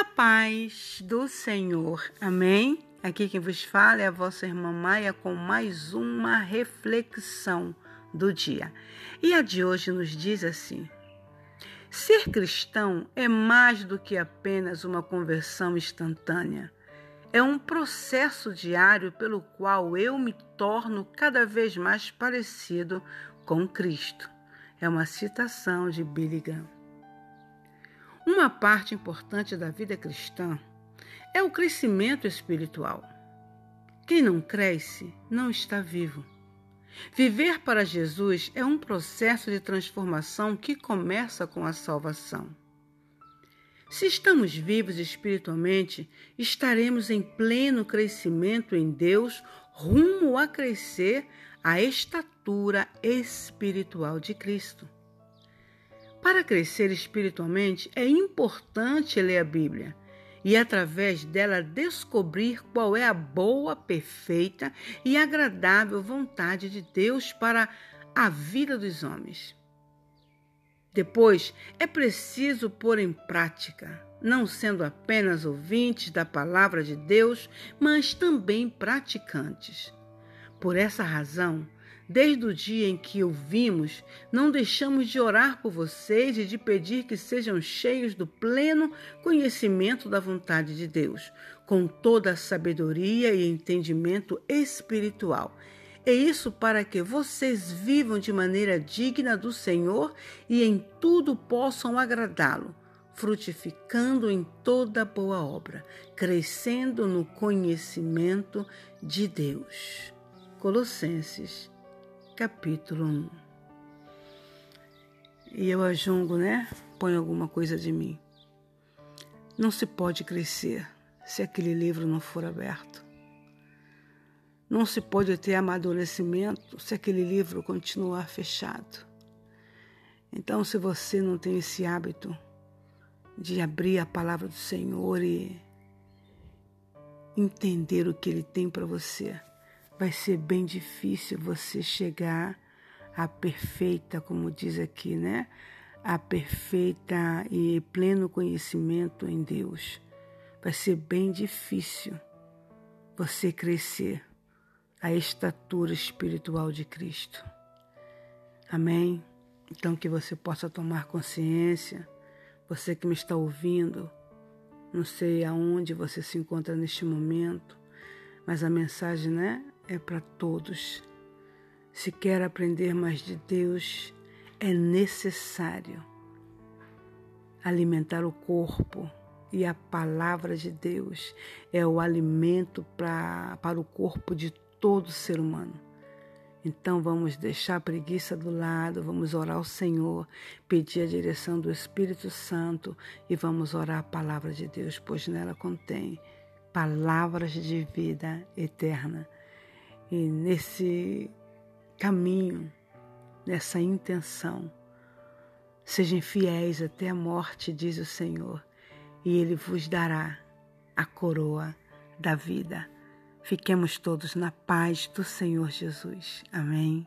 A paz do Senhor. Amém? Aqui quem vos fala é a vossa irmã Maia com mais uma reflexão do dia. E a de hoje nos diz assim: Ser cristão é mais do que apenas uma conversão instantânea. É um processo diário pelo qual eu me torno cada vez mais parecido com Cristo. É uma citação de Billy Graham. Uma parte importante da vida cristã é o crescimento espiritual. Quem não cresce não está vivo. Viver para Jesus é um processo de transformação que começa com a salvação. Se estamos vivos espiritualmente, estaremos em pleno crescimento em Deus, rumo a crescer a estatura espiritual de Cristo. Para crescer espiritualmente, é importante ler a Bíblia e, através dela, descobrir qual é a boa, perfeita e agradável vontade de Deus para a vida dos homens. Depois, é preciso pôr em prática, não sendo apenas ouvintes da palavra de Deus, mas também praticantes. Por essa razão, Desde o dia em que o vimos, não deixamos de orar por vocês e de pedir que sejam cheios do pleno conhecimento da vontade de Deus, com toda a sabedoria e entendimento espiritual. É isso para que vocês vivam de maneira digna do Senhor e em tudo possam agradá-lo, frutificando em toda boa obra, crescendo no conhecimento de Deus. Colossenses capítulo 1. E eu ajungo, né? Põe alguma coisa de mim. Não se pode crescer se aquele livro não for aberto. Não se pode ter amadurecimento se aquele livro continuar fechado. Então, se você não tem esse hábito de abrir a palavra do Senhor e entender o que Ele tem para você, vai ser bem difícil você chegar à perfeita, como diz aqui, né? A perfeita e pleno conhecimento em Deus. Vai ser bem difícil você crescer à estatura espiritual de Cristo. Amém? Então que você possa tomar consciência, você que me está ouvindo, não sei aonde você se encontra neste momento, mas a mensagem, né, é para todos. Se quer aprender mais de Deus, é necessário alimentar o corpo e a palavra de Deus é o alimento pra, para o corpo de todo ser humano. Então vamos deixar a preguiça do lado, vamos orar ao Senhor, pedir a direção do Espírito Santo e vamos orar a palavra de Deus, pois nela contém palavras de vida eterna. E nesse caminho, nessa intenção, sejam fiéis até a morte, diz o Senhor, e Ele vos dará a coroa da vida. Fiquemos todos na paz do Senhor Jesus. Amém.